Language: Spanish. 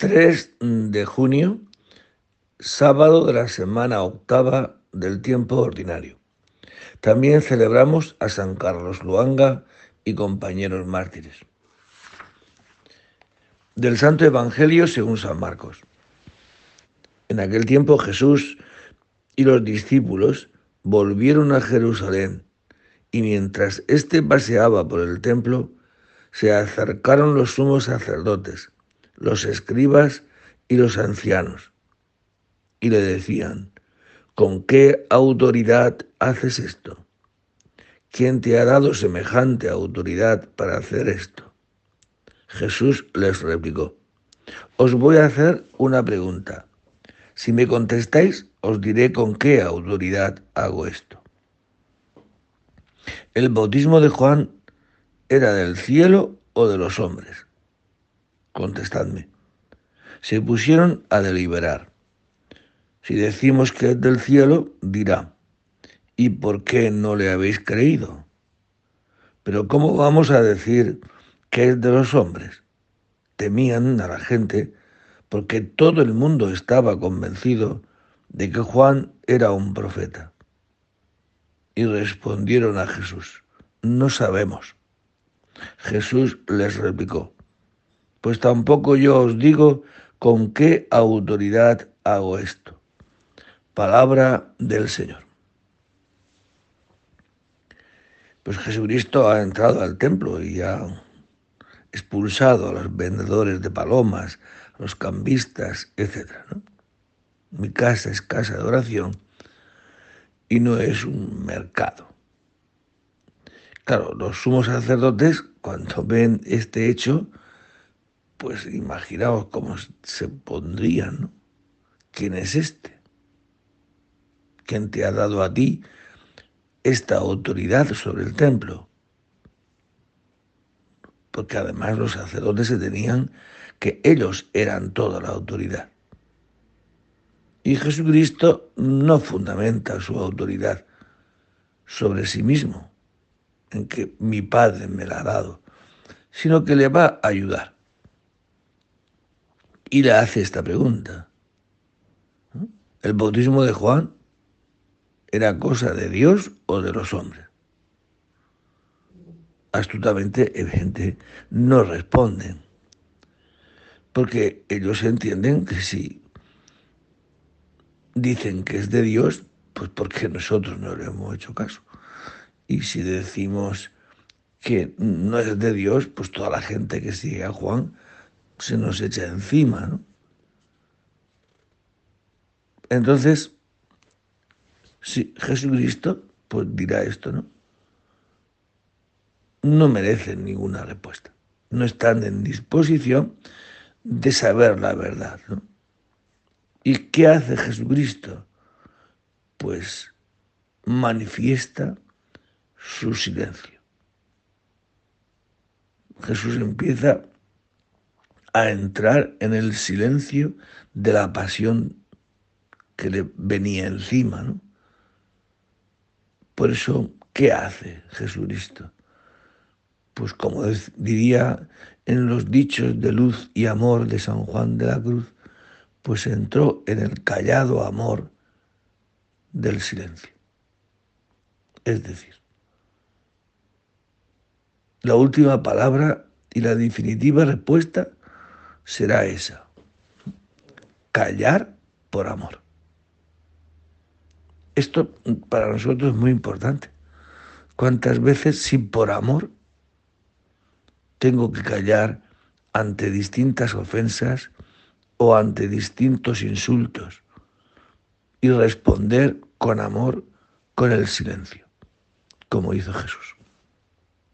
3 de junio, sábado de la semana octava del tiempo ordinario. También celebramos a San Carlos Luanga y compañeros mártires. Del Santo Evangelio según San Marcos. En aquel tiempo Jesús y los discípulos volvieron a Jerusalén y mientras éste paseaba por el templo, se acercaron los sumos sacerdotes los escribas y los ancianos, y le decían, ¿con qué autoridad haces esto? ¿Quién te ha dado semejante autoridad para hacer esto? Jesús les replicó, os voy a hacer una pregunta. Si me contestáis, os diré con qué autoridad hago esto. ¿El bautismo de Juan era del cielo o de los hombres? Contestadme. Se pusieron a deliberar. Si decimos que es del cielo, dirá, ¿y por qué no le habéis creído? Pero ¿cómo vamos a decir que es de los hombres? Temían a la gente porque todo el mundo estaba convencido de que Juan era un profeta. Y respondieron a Jesús, no sabemos. Jesús les replicó, pues tampoco yo os digo con qué autoridad hago esto. Palabra del Señor. Pues Jesucristo ha entrado al templo y ha expulsado a los vendedores de palomas, a los cambistas, etc. Mi casa es casa de oración y no es un mercado. Claro, los sumos sacerdotes, cuando ven este hecho, pues imaginaos cómo se pondrían, ¿no? ¿Quién es este? ¿Quién te ha dado a ti esta autoridad sobre el templo? Porque además los sacerdotes se tenían que ellos eran toda la autoridad. Y Jesucristo no fundamenta su autoridad sobre sí mismo, en que mi Padre me la ha dado, sino que le va a ayudar y le hace esta pregunta. ¿El bautismo de Juan era cosa de Dios o de los hombres? Astutamente, evidente, no responden, porque ellos entienden que si dicen que es de Dios, pues porque nosotros no le hemos hecho caso. Y si decimos que no es de Dios, pues toda la gente que sigue a Juan se nos echa encima, ¿no? Entonces, si Jesucristo, pues dirá esto, ¿no? No merecen ninguna respuesta. No están en disposición de saber la verdad, ¿no? ¿Y qué hace Jesucristo? Pues manifiesta su silencio. Jesús empieza a entrar en el silencio de la pasión que le venía encima. ¿no? Por eso, ¿qué hace Jesucristo? Pues como diría en los dichos de luz y amor de San Juan de la Cruz, pues entró en el callado amor del silencio. Es decir, la última palabra y la definitiva respuesta será esa. Callar por amor. Esto para nosotros es muy importante. ¿Cuántas veces si por amor tengo que callar ante distintas ofensas o ante distintos insultos y responder con amor con el silencio, como hizo Jesús?